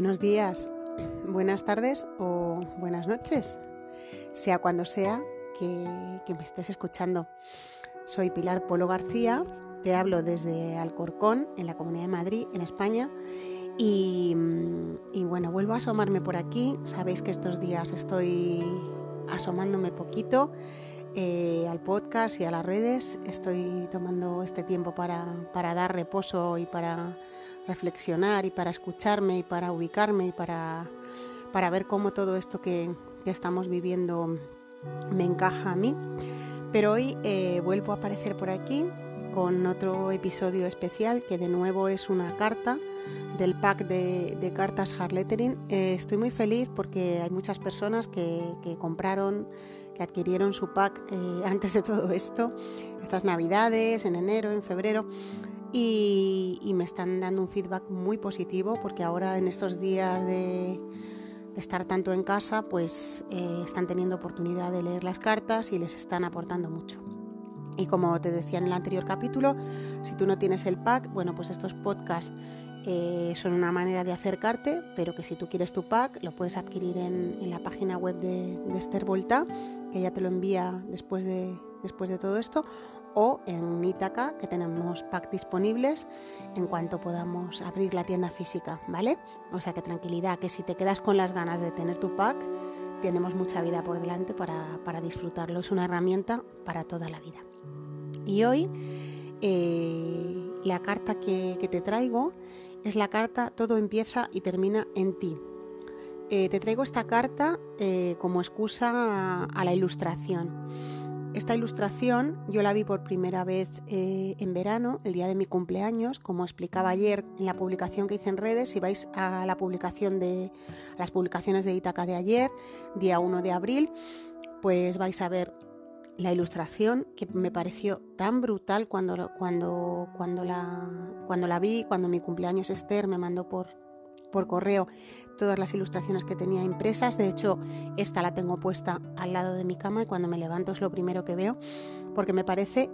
Buenos días, buenas tardes o buenas noches, sea cuando sea que, me estés escuchando. Soy Pilar Polo García, te hablo desde Alcorcón, en la Comunidad de Madrid, en España. Y, y, bueno, vuelvo a asomarme por aquí. Sabéis que estos días estoy asomándome poquito eh, al podcast y a las redes. Estoy tomando este tiempo para, para, dar reposo y para reflexionar y para escucharme y para ubicarme y para, para ver cómo todo esto que, que, estamos viviendo me encaja a mí. Pero hoy eh, vuelvo a aparecer por aquí con otro episodio especial que de nuevo es una carta del pack de, cartas Harlettering. Eh, estoy muy feliz porque hay muchas personas que, que compraron adquirieron su pack eh, antes de todo esto, estas navidades, en enero, en febrero, y, me están dando un feedback muy positivo porque ahora en estos días de, estar tanto en casa, pues eh, están teniendo oportunidad de leer las cartas y les están aportando mucho. Y como te decía en el anterior capítulo, si tú no tienes el pack, bueno, pues estos podcasts eh, son una manera de acercarte, pero que si tú quieres tu pack lo puedes adquirir en, la página web de, Esther Volta, que ya te lo envía después de, después de todo esto, o en Itaca, que tenemos pack disponibles en cuanto podamos abrir la tienda física, ¿vale? O sea que tranquilidad, que si te quedas con las ganas de tener tu pack, tenemos mucha vida por delante para, disfrutarlo. Es una herramienta para toda la vida. Y hoy eh, la carta que, que te traigo es la carta Todo empieza y termina en ti. Eh, te traigo esta carta eh, como excusa a, la ilustración. Esta ilustración yo la vi por primera vez eh, en verano, el día de mi cumpleaños, como explicaba ayer en la publicación que hice en redes. Si vais a la publicación de las publicaciones de Itaca de ayer, día 1 de abril, pues vais a ver la ilustración que me pareció tan brutal cuando, cuando, cuando, la, cuando la vi, cuando mi cumpleaños Esther me mandó por, por correo todas las ilustraciones que tenía impresas. De hecho, esta la tengo puesta al lado de mi cama y cuando me levanto es lo primero que veo, porque me parece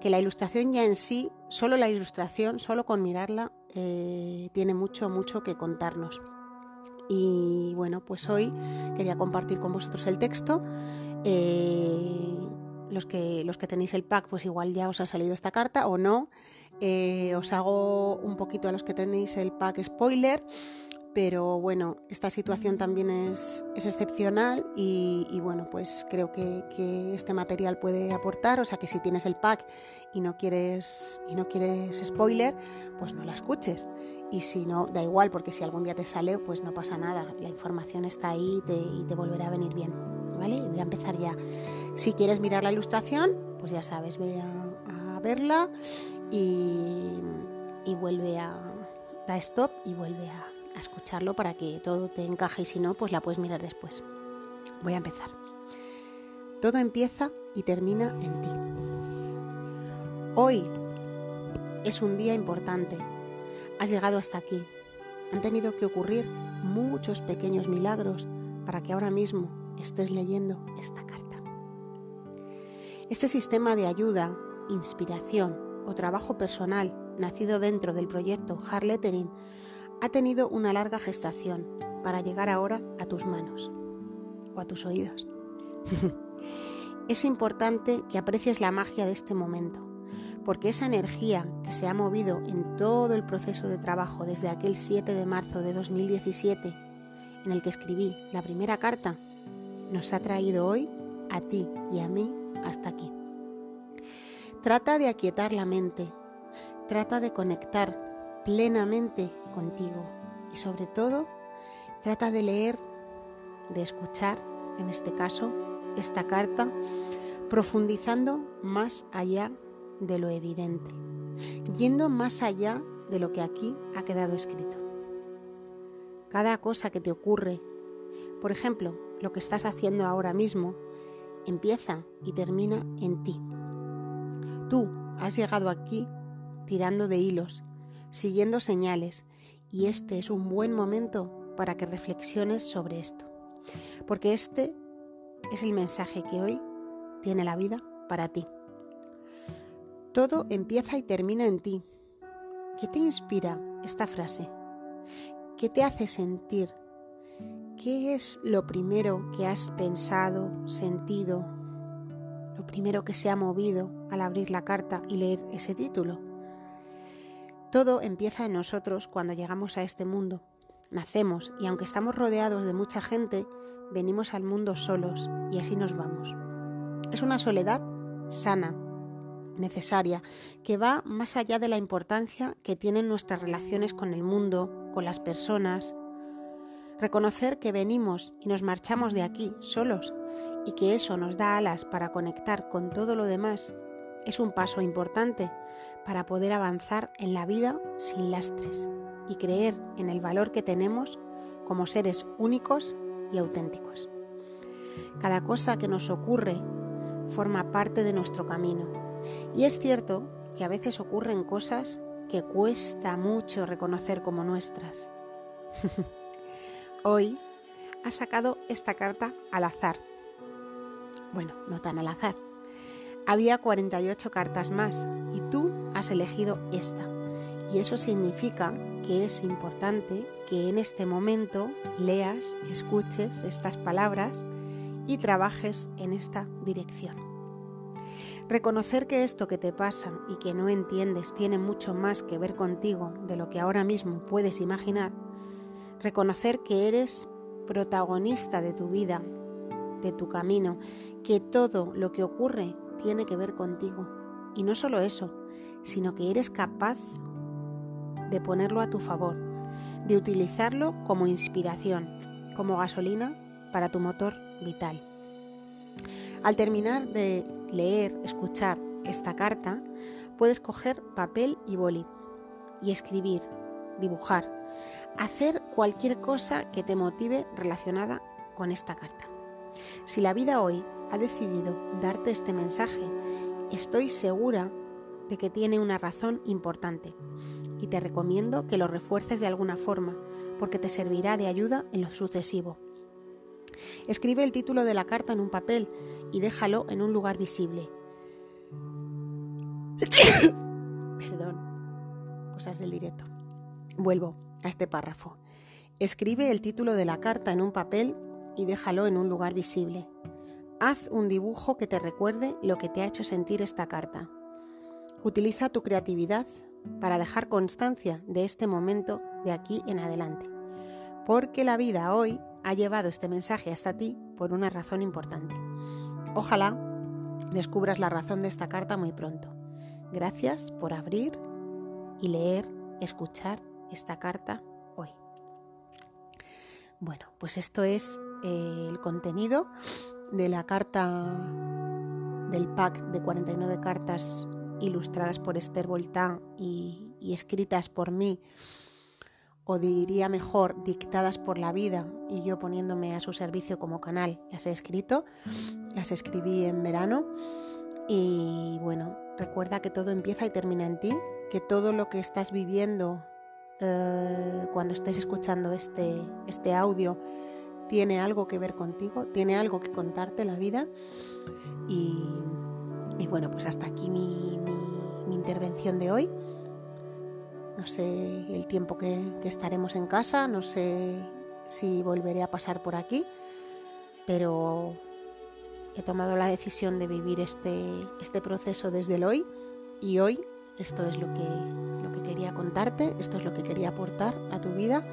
que la ilustración ya en sí, solo la ilustración, solo con mirarla, eh, tiene mucho, mucho que contarnos. Y bueno, pues hoy quería compartir con vosotros el texto. Eh, los que, los que tenéis el pack, pues igual ya os ha salido esta carta o no. Eh, os hago un poquito a los que tenéis el pack spoiler, pero bueno, esta situación también es, excepcional y, bueno, pues creo que, este material puede aportar, o sea que si tienes el pack y no quieres, y no quieres spoiler, pues no la escuches. Y si no, da igual, porque si algún día te sale, pues no pasa nada, la información está ahí y te volverá a venir bien. Voy a empezar ya. Si quieres mirar la ilustración, pues ya sabes, ve a, verla y, vuelve a da stop y vuelve a, a escucharlo para que todo te encaje y si no, pues la puedes mirar después. Voy a empezar. Todo empieza y termina en ti. Hoy es un día importante. Has llegado hasta aquí. Han tenido que ocurrir muchos pequeños milagros para que ahora mismo estés leyendo esta carta. Este sistema de ayuda, inspiración o trabajo personal nacido dentro del proyecto Harlettering ha tenido una larga gestación para llegar ahora a tus manos o a tus oídos. es importante que aprecies la magia de este momento, porque esa energía que se ha movido en todo el proceso de trabajo desde aquel 7 de marzo de 2017, en el que escribí la primera carta, nos ha traído hoy a ti y a mí hasta aquí. Trata de aquietar la mente, trata de conectar plenamente contigo y sobre todo trata de leer, de escuchar, en este caso, esta carta, profundizando más allá de lo evidente, yendo más allá de lo que aquí ha quedado escrito. Cada cosa que te ocurre, por ejemplo, lo que estás haciendo ahora mismo empieza y termina en ti. Tú has llegado aquí tirando de hilos, siguiendo señales, y este es un buen momento para que reflexiones sobre esto, porque este es el mensaje que hoy tiene la vida para ti. Todo empieza y termina en ti. ¿Qué te inspira esta frase? ¿Qué te hace sentir? ¿Qué es lo primero que has pensado, sentido, lo primero que se ha movido al abrir la carta y leer ese título? Todo empieza en nosotros cuando llegamos a este mundo. Nacemos y aunque estamos rodeados de mucha gente, venimos al mundo solos y así nos vamos. Es una soledad sana, necesaria, que va más allá de la importancia que tienen nuestras relaciones con el mundo, con las personas. Reconocer que venimos y nos marchamos de aquí solos y que eso nos da alas para conectar con todo lo demás es un paso importante para poder avanzar en la vida sin lastres y creer en el valor que tenemos como seres únicos y auténticos. Cada cosa que nos ocurre forma parte de nuestro camino. Y es cierto que a veces ocurren cosas que cuesta mucho reconocer como nuestras. Hoy ha sacado esta carta al azar. Bueno, no tan al azar. Había 48 cartas más y tú has elegido esta. Y eso significa que es importante que en este momento leas, escuches estas palabras y trabajes en esta dirección. Reconocer que esto que te pasa y que no entiendes tiene mucho más que ver contigo de lo que ahora mismo puedes imaginar. Reconocer que eres protagonista de tu vida, de tu camino, que todo lo que ocurre tiene que ver contigo. Y no solo eso, sino que eres capaz de ponerlo a tu favor, de utilizarlo como inspiración, como gasolina para tu motor vital. Al terminar de leer, escuchar esta carta, puedes coger papel y boli y escribir, dibujar, hacer cualquier cosa que te motive relacionada con esta carta. Si la vida hoy ha decidido darte este mensaje, estoy segura de que tiene una razón importante y te recomiendo que lo refuerces de alguna forma porque te servirá de ayuda en lo sucesivo. Escribe el título de la carta en un papel y déjalo en un lugar visible. Perdón, cosas del directo. Vuelvo a este párrafo. Escribe el título de la carta en un papel y déjalo en un lugar visible. Haz un dibujo que te recuerde lo que te ha hecho sentir esta carta. Utiliza tu creatividad para dejar constancia de este momento de aquí en adelante, porque la vida hoy ha llevado este mensaje hasta ti por una razón importante. Ojalá descubras la razón de esta carta muy pronto. Gracias por abrir y leer, escuchar esta carta. Bueno, pues esto es eh, el contenido de la carta del pack de 49 cartas ilustradas por Esther Voltán y, y escritas por mí o diría mejor dictadas por la vida y yo poniéndome a su servicio como canal. Las he escrito, las escribí en verano y bueno, recuerda que todo empieza y termina en ti, que todo lo que estás viviendo eh, cuando estés escuchando este, este audio tiene algo que ver contigo, tiene algo que contarte la vida. Y, bueno, pues hasta aquí mi intervención de hoy. No sé el tiempo que, estaremos en casa, no sé si volveré a pasar por aquí, pero he tomado la decisión de vivir este, este proceso desde el hoy. Y hoy esto es lo que, lo que contarte, esto es lo que quería aportar a tu vida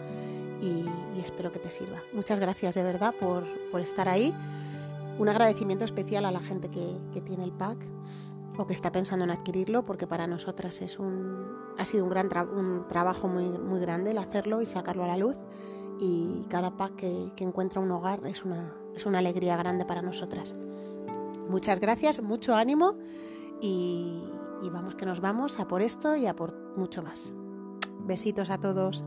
y, espero que te sirva. Muchas gracias de verdad por, estar ahí. Un agradecimiento especial a la gente que, que tiene el pack o que está pensando en adquirirlo, porque para nosotras es un, ha sido un gran un trabajo muy, muy grande el hacerlo y sacarlo a la luz. Y cada pack que, encuentra un hogar es una, es una alegría grande para nosotras. Muchas gracias, mucho ánimo y, y vamos que nos vamos a por esto y a por mucho más. Besitos a todos.